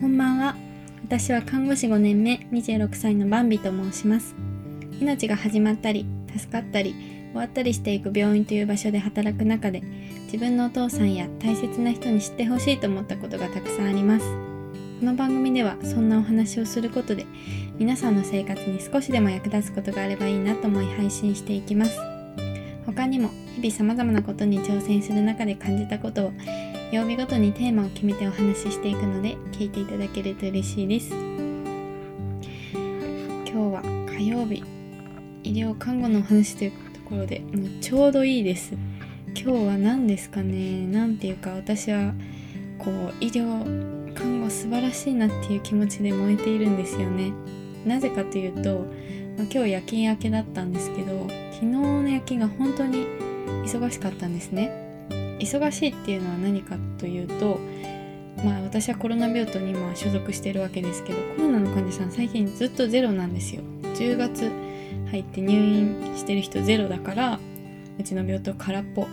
こんばんは。私は看護師5年目26歳のバンビと申します。命が始まったり助かったり終わったりしていく病院という場所で働く中で自分のお父さんや大切な人に知ってほしいと思ったことがたくさんあります。この番組ではそんなお話をすることで皆さんの生活に少しでも役立つことがあればいいなと思い配信していきます。他にも日々様々なことに挑戦する中で感じたことを曜日ごとにテーマを決めてお話ししていくので聞いていただけると嬉しいです。今日は火曜日医療看護のお話というところでもうちょうどいいです。今日は何ですかね？何ていうか私はこう医療看護素晴らしいなっていう気持ちで燃えているんですよね。なぜかというと、まあ、今日夜勤明けだったんですけど昨日の夜勤が本当に忙しかったんですね。忙しいっていうのは何かというとまあ私はコロナ病棟に今所属してるわけですけどコロナの患者さん最近ずっとゼロなんですよ。10月入って入院してる人ゼロだからうちの病棟空っぽ。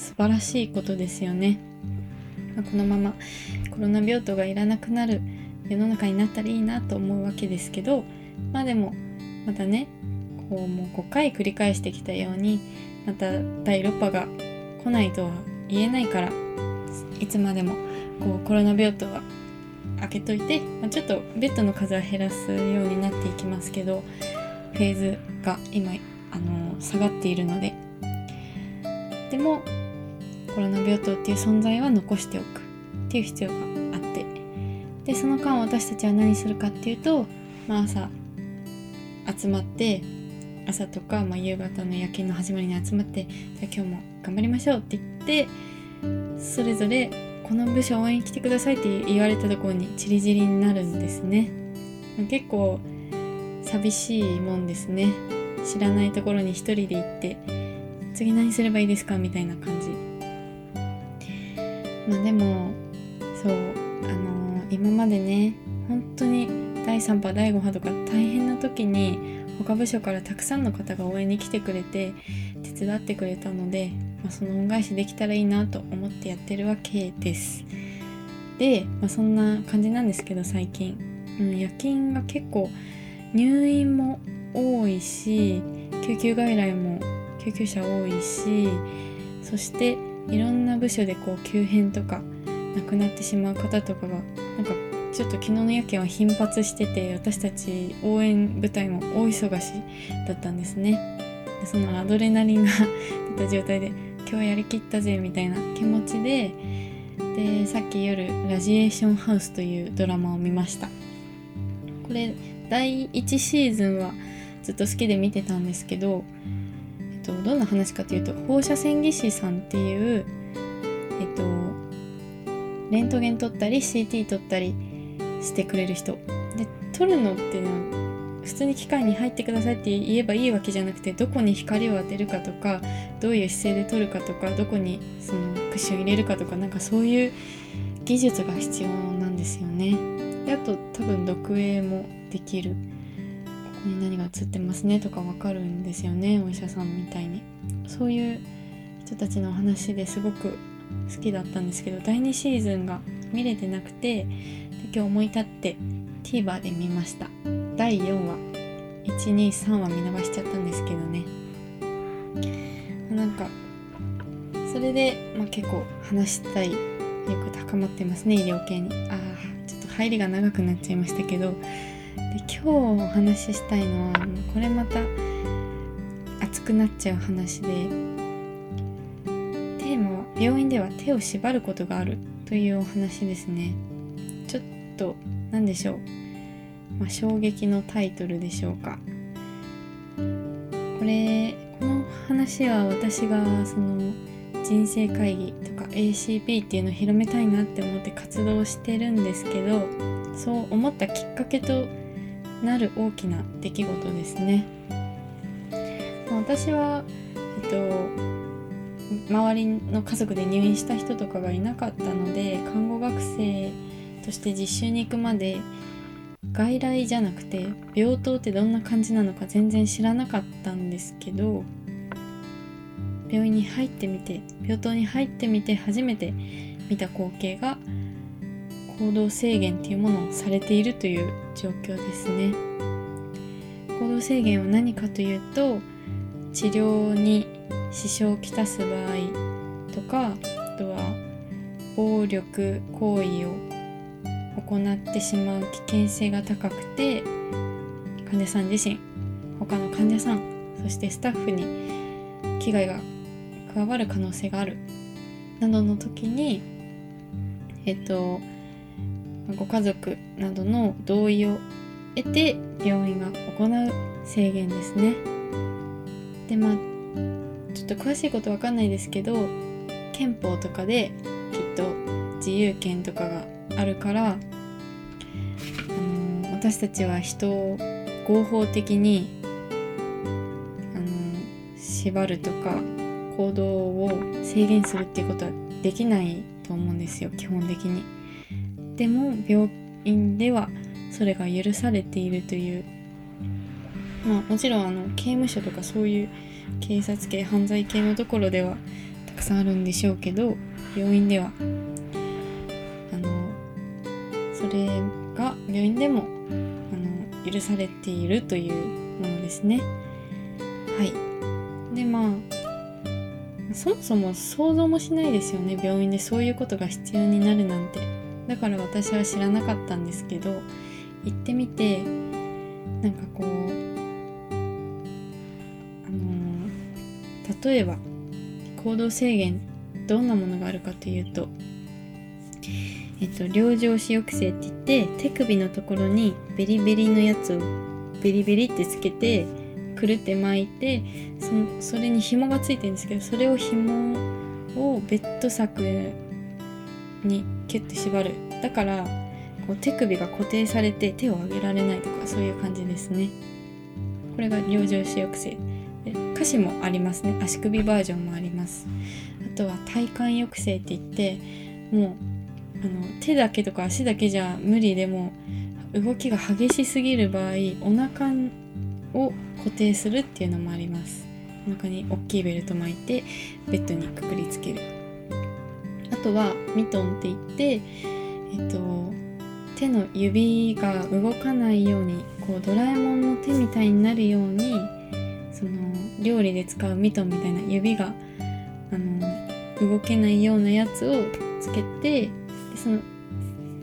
素晴らしいことですよね、まあ、このままコロナ病棟がいらなくなる世の中になったらいいなと思うわけですけどまあでもまたねこうもう5回繰り返してきたようにまた第6波が来ないとは言えないからいつまでもこうコロナ病棟は開けといて、まあ、ちょっとベッドの数は減らすようになっていきますけどフェーズが今あの下がっているので。でもコロナ病棟っていう存在は残しておく。っていう必要があって。でその間私たちは何するかっていうと、まあ、朝集まって朝とか、まあ、夕方の夜勤の始まりに集まってじゃあ今日も頑張りましょうって言ってそれぞれこの部署応援来てくださいって言われたところにチリチリになるんですね。結構寂しいもんですね。知らないところに一人で行って次何すればいいですかみたいな感じ。まあでもそうあのー、今までね本当に第3波第5波とか大変な時に他部署からたくさんの方が応援に来てくれて手伝ってくれたので、まあ、その恩返しできたらいいなと思ってやってるわけです。で、まあ、そんな感じなんですけど最近、うん、夜勤が結構入院も多いし救急外来も救急車多いしそしていろんな部署でこう急変とか亡くなってしまう方とかがなんかちょっと昨日の夜勤は頻発してて私たち応援部隊も大忙しだったんですね。そのアドレナリンが出た状態で今日やりきったぜみたいな気持ちででさっき夜「ラジエーションハウス」というドラマを見ました。これ第1シーズンはずっと好きで見てたんですけど、えっと、どんな話かというと放射線技師さんっていうえっとレントゲン撮ったり CT 撮ったりしてくれる人。で撮るのっていうのは普通に機械に入ってくださいって言えばいいわけじゃなくてどこに光を当てるかとかどういう姿勢で撮るかとかどこにそのクッション入れるかとかなんかそういう技術が必要なんですよね。であと多分読影もできる。ここに何が映ってますねとかわかるんですよねお医者さんみたいに。そういう人たちの話ですごく好きだったんですけど第2シーズンが見れてなくて今日思い立って TVer で見ました。第4話。123話見逃しちゃったんですけどね。なんかそれで、まあ、結構話したい欲高まってますね医療系に。ああちょっと入りが長くなっちゃいましたけど。で今日お話ししたいのはこれまた熱くなっちゃう話で。テーマは病院では手を縛ることがあるというお話ですね。ちょっと何でしょう、まあ、衝撃のタイトルでしょうかこれこの話は私がその人生会議とか ACP っていうのを広めたいなって思って活動してるんですけどそう思ったきっかけとなる大きな出来事ですね。私は、えっと、周りの家族で入院した人とかがいなかったので看護学生そして実習に行くまで外来じゃなくて病棟ってどんな感じなのか全然知らなかったんですけど病院に入ってみて病棟に入ってみて初めて見た光景が行動制限っていうものをされているという状況ですね。行動制限は何かというと治療に支障をきたす場合とかあとは暴力行為を行ってしまう危険性が高くて患者さん自身他の患者さんそしてスタッフに危害が加わる可能性があるなどの時にえっとご家族などの同意を得て病院が行う制限ですね。でまあちょっと詳しいことわかんないですけど憲法とかできっと自由権とかがあるから、あの、私たちは人を合法的に、あの、縛るとか行動を制限するっていうことはできないと思うんですよ基本的に。でも病院ではそれが許されているというまあもちろんあの刑務所とかそういう警察系犯罪系のところではたくさんあるんでしょうけど病院ではそれが病院でもあの許されているというものですね。はい。でまあそもそも想像もしないですよね。病院でそういうことが必要になるなんて。だから私は知らなかったんですけど行ってみてなんかこうあのー、例えば行動制限どんなものがあるかというとえっと両上肢抑制って言って手首のところにベリベリのやつをベリベリってつけてくるって巻いてそそれに紐がついてるんですけどそれを紐をベッド柵にキュッて縛る。だからこう手首が固定されて手を上げられないとかそういう感じですね。これが養生視抑制。歌詞もありますね。足首バージョンもあります。あとは体幹抑制って言ってもうあの手だけとか足だけじゃ無理でも動きが激しすぎる場合お腹を固定するっていうのもあります。お腹に大きいベルト巻いてベッドにくくりつける。あとはミトンって言ってえっと手の指が動かないようにこうドラえもんの手みたいになるようにその料理で使うミトンみたいな指があの動けないようなやつをつけてその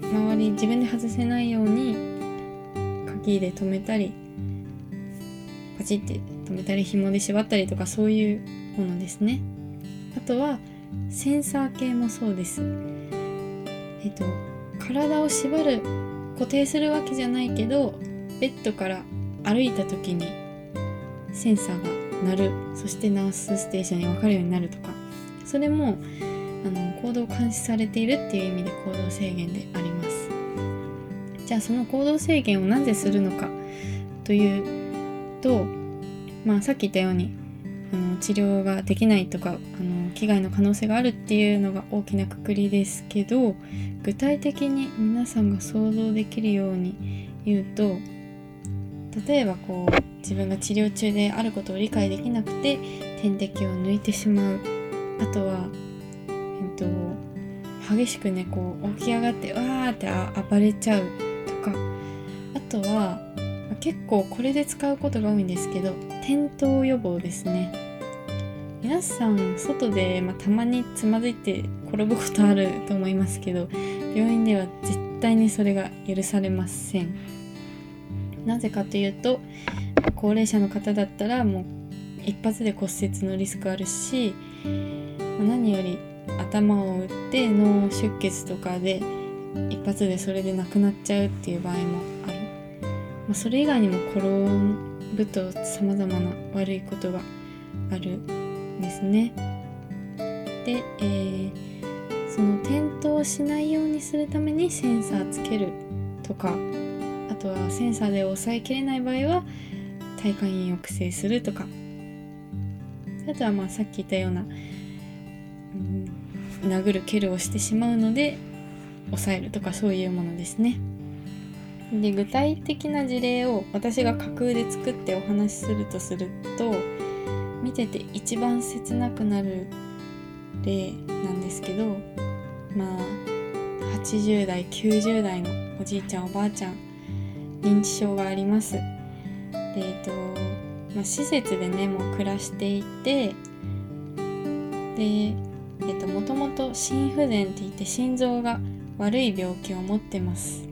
周り自分で外せないように鍵で留めたりパチって留めたり紐で縛ったりとかそういうものですね。あとはセンサー系もそうです。えっと体を縛る固定するわけじゃないけどベッドから歩いた時にセンサーが鳴る。そしてナースステーションに分かるようになるとか。それも行動監視されているっていう意味で行動制限であります。じゃあその行動制限をなぜするのかというとまあさっき言ったようにあの治療ができないとかあの危害の可能性があるっていうのが大きなくくりですけど具体的に皆さんが想像できるように言うと例えばこう自分が治療中であることを理解できなくて点滴を抜いてしまう。あとは、えっと、激しくねこう起き上がってわーって暴れちゃうとか。あとは結構これで使うことが多いんですけど転倒予防ですね。皆さん外で、まあ、たまにつまずいて転ぶことあると思いますけど病院では絶対にそれが許されません。なぜかというと高齢者の方だったらもう一発で骨折のリスクあるし何より頭を打って脳出血とかで一発でそれで亡くなっちゃうっていう場合もある、まあ、それ以外にも転ぶと様々な悪いことがあるんですね。で、えーその転倒しないようにするためにセンサーつけるとかあとはセンサーで抑えきれない場合は体幹炎抑制するとか。あとはまあさっき言ったような、殴る蹴るをしてしまうので抑えるとかそういうものですね。で具体的な事例を私が架空で作ってお話しするとすると見てて一番切なくなる例なんですけどまあ80代90代のおじいちゃんおばあちゃん認知症がありますでえっと、まあ、施設でねもう暮らしていてでえっともともと心不全って言って心臓が悪い病気を持ってます。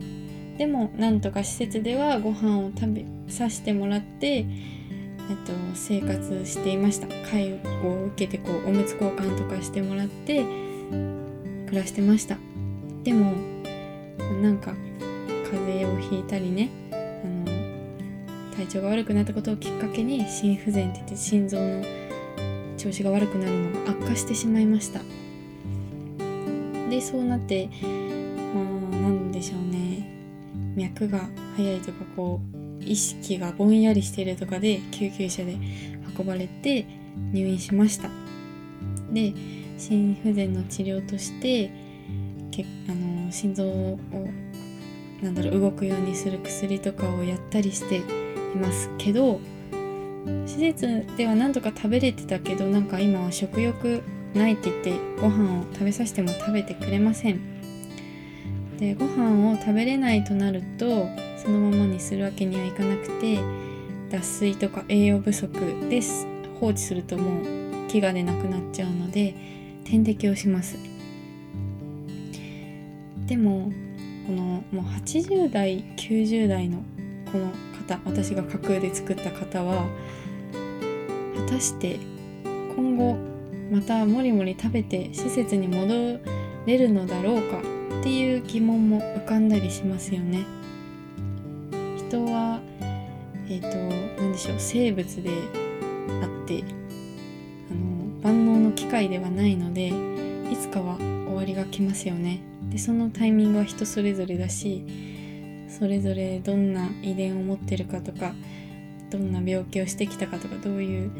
でもなんとか施設ではご飯を食べさせてもらってえっと、生活していました。介護を受けてこうおむつ交換とかしてもらって暮らしてました。でもなんか風邪をひいたりねあの体調が悪くなったことをきっかけに心不全って言って心臓の調子が悪くなるのが悪化してしまいました。でそうなってまあなんでしょうね。脈が速いとかこう意識がぼんやりしてるとかで救急車で運ばれて入院しました。で心不全の治療としてけあの心臓をなんだろう動くようにする薬とかをやったりしていますけど施設では何とか食べれてたけどなんか今は食欲ないって言ってご飯を食べさせても食べてくれません。でご飯を食べれないとなるとそのままにするわけにはいかなくて脱水とか栄養不足です放置するともう飢餓でなくなっちゃうので点滴をします。でもこのもう80代90代のこの方私が架空で作った方は果たして今後またもりもり食べて施設に戻れるのだろうかっていう疑問も浮かんだりしますよね。人はえっ、ー、と何でしょう生物であってあの万能の機械ではないのでいつかは終わりが来ますよねでそのタイミングは人それぞれだしそれぞれどんな遺伝を持ってるかとかどんな病気をしてきたかとかどういう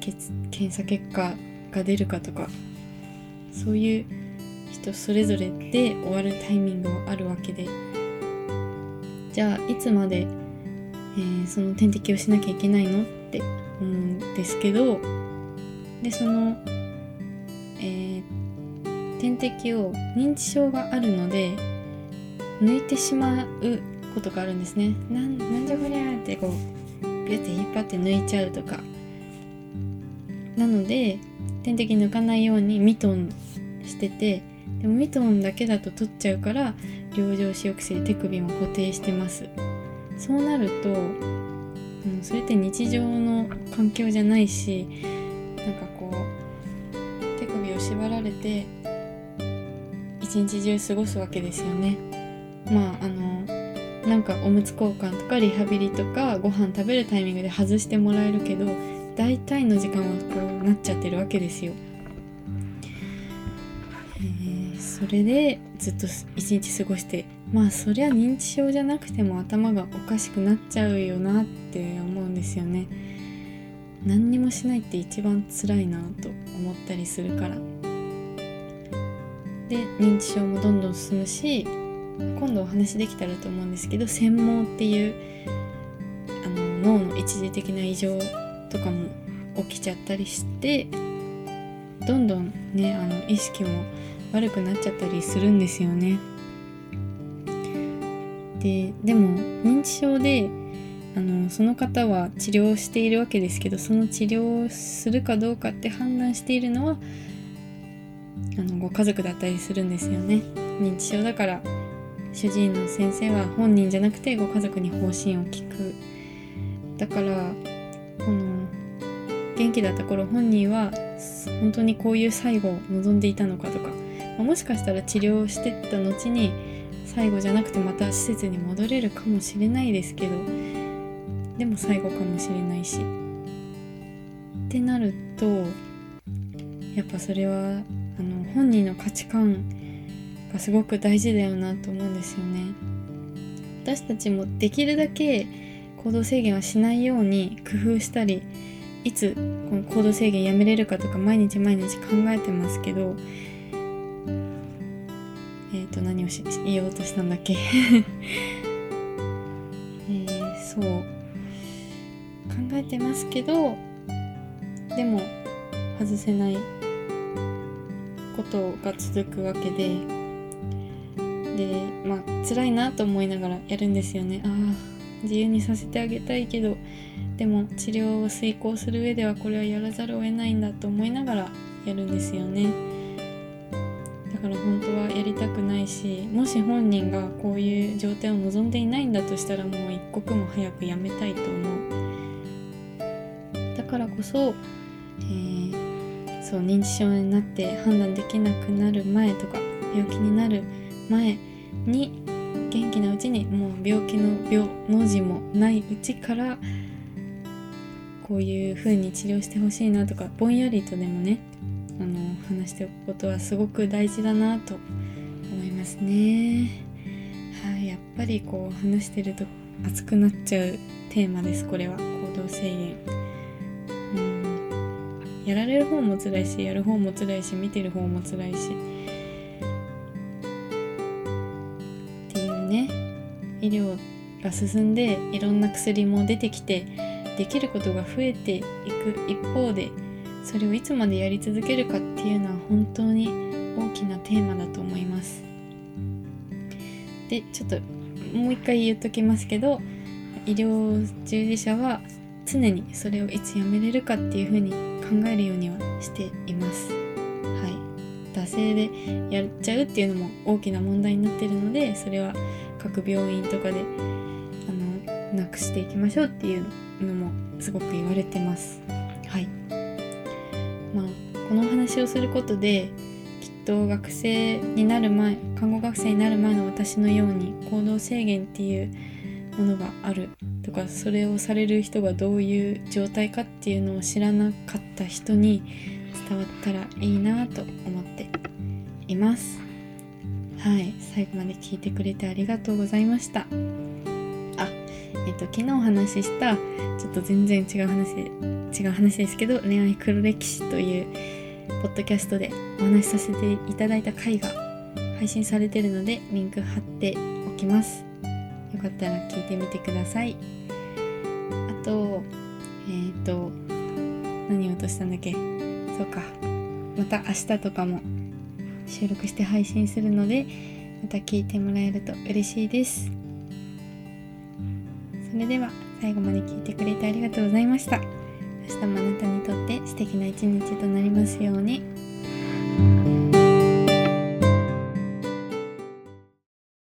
検査結果が出るかとかそういう人それぞれで終わるタイミングもあるわけで。じゃあいつまで、えー、その点滴をしなきゃいけないのって思うんですけどでその、えー、点滴を認知症があるので抜いてしまうことがあるんですね。なんなんじゃこりゃってこうビュって引っ張って抜いちゃうとか。なので点滴抜かないようにミトンしててでもミトンだけだと取っちゃうから両上肢抑制手首も固定してます。そうなると、うん、それって日常の環境じゃないしなんかこう手首を縛られて一日中過ごすわけですよね。まああのなんかおむつ交換とかリハビリとかご飯食べるタイミングで外してもらえるけど大体の時間はこうなっちゃってるわけですよ。それでずっと一日過ごしてまあそりゃ認知症じゃなくても頭がおかしくなっちゃうよなって思うんですよね。何にもしないって一番辛いなと思ったりするから。で認知症もどんどん進むし今度お話できたらと思うんですけど専門っていうあの脳の一時的な異常とかも起きちゃったりしてどんどんねあの意識も悪くなっちゃったりするんですよね。ででも認知症であのその方は治療しているわけですけどその治療をするかどうかって判断しているのはあのご家族だったりするんですよね。認知症だから主治医の先生は本人じゃなくてご家族に方針を聞く。だからこの元気だった頃本人は本当にこういう最後を望んでいたのかとかまもしかしたら治療してった後に最後じゃなくてまた施設に戻れるかもしれないですけどでも最後かもしれないしってなるとやっぱそれはあの本人の価値観がすごく大事だよなと思うんですよね。私たちもできるだけ行動制限はしないように工夫したりいつこの行動制限やめれるかとか毎日毎日考えてますけどえっ、ー、と何をし言おうとしたんだっけ？えー、そう。考えてますけどでも外せないことが続くわけででまあ辛いなと思いながらやるんですよね。ああ自由にさせてあげたいけどでも治療を遂行する上ではこれはやらざるを得ないんだと思いながらやるんですよね。だから本当はやりたくないしもし本人がこういう状態を望んでいないんだとしたらもう一刻も早くやめたいと思う。だからこそ、えー、そう認知症になって判断できなくなる前とか病気になる前前に元気なうちにもう病気の病の字もないうちからこういう風に治療してほしいなとかぼんやりとでもねあの話しておくことはすごく大事だなと思いますね。はい、やっぱりこう話してると熱くなっちゃうテーマですこれは行動制限。やられる方も辛いしやる方も辛いし見てる方も辛いし医療が進んでいろんな薬も出てきてできることが増えていく一方でそれをいつまでやり続けるかっていうのは本当に大きなテーマだと思います。でちょっともう一回言っときますけど医療従事者は常にそれをいつやめれるかっていうふうに考えるようにはしています。はい。惰性でやっちゃうっていうのも大きな問題になってるのでそれは各病院とかであのなくしていきましょうっていうのもすごく言われてます。はい。まあこの話をすることできっと学生になる前看護学生になる前の私のように行動制限っていうものがあるとかそれをされる人がどういう状態かっていうのを知らなかった人に伝わったらいいなと思っています。はい最後まで聞いてくれてありがとうございました。あえっと、昨日お話ししたちょっと全然違う話違う話ですけど恋愛黒歴史というポッドキャストでお話しさせていただいた回が配信されてるのでリンク貼っておきます。よかったら聞いてみてください。あとえっ、ー、と何を落としたんだっけ？そうか。また明日とかも収録して配信するのでまた聞いてもらえると嬉しいです。それでは最後まで聞いてくれてありがとうございました。明日もあなたにとって素敵な一日となりますように。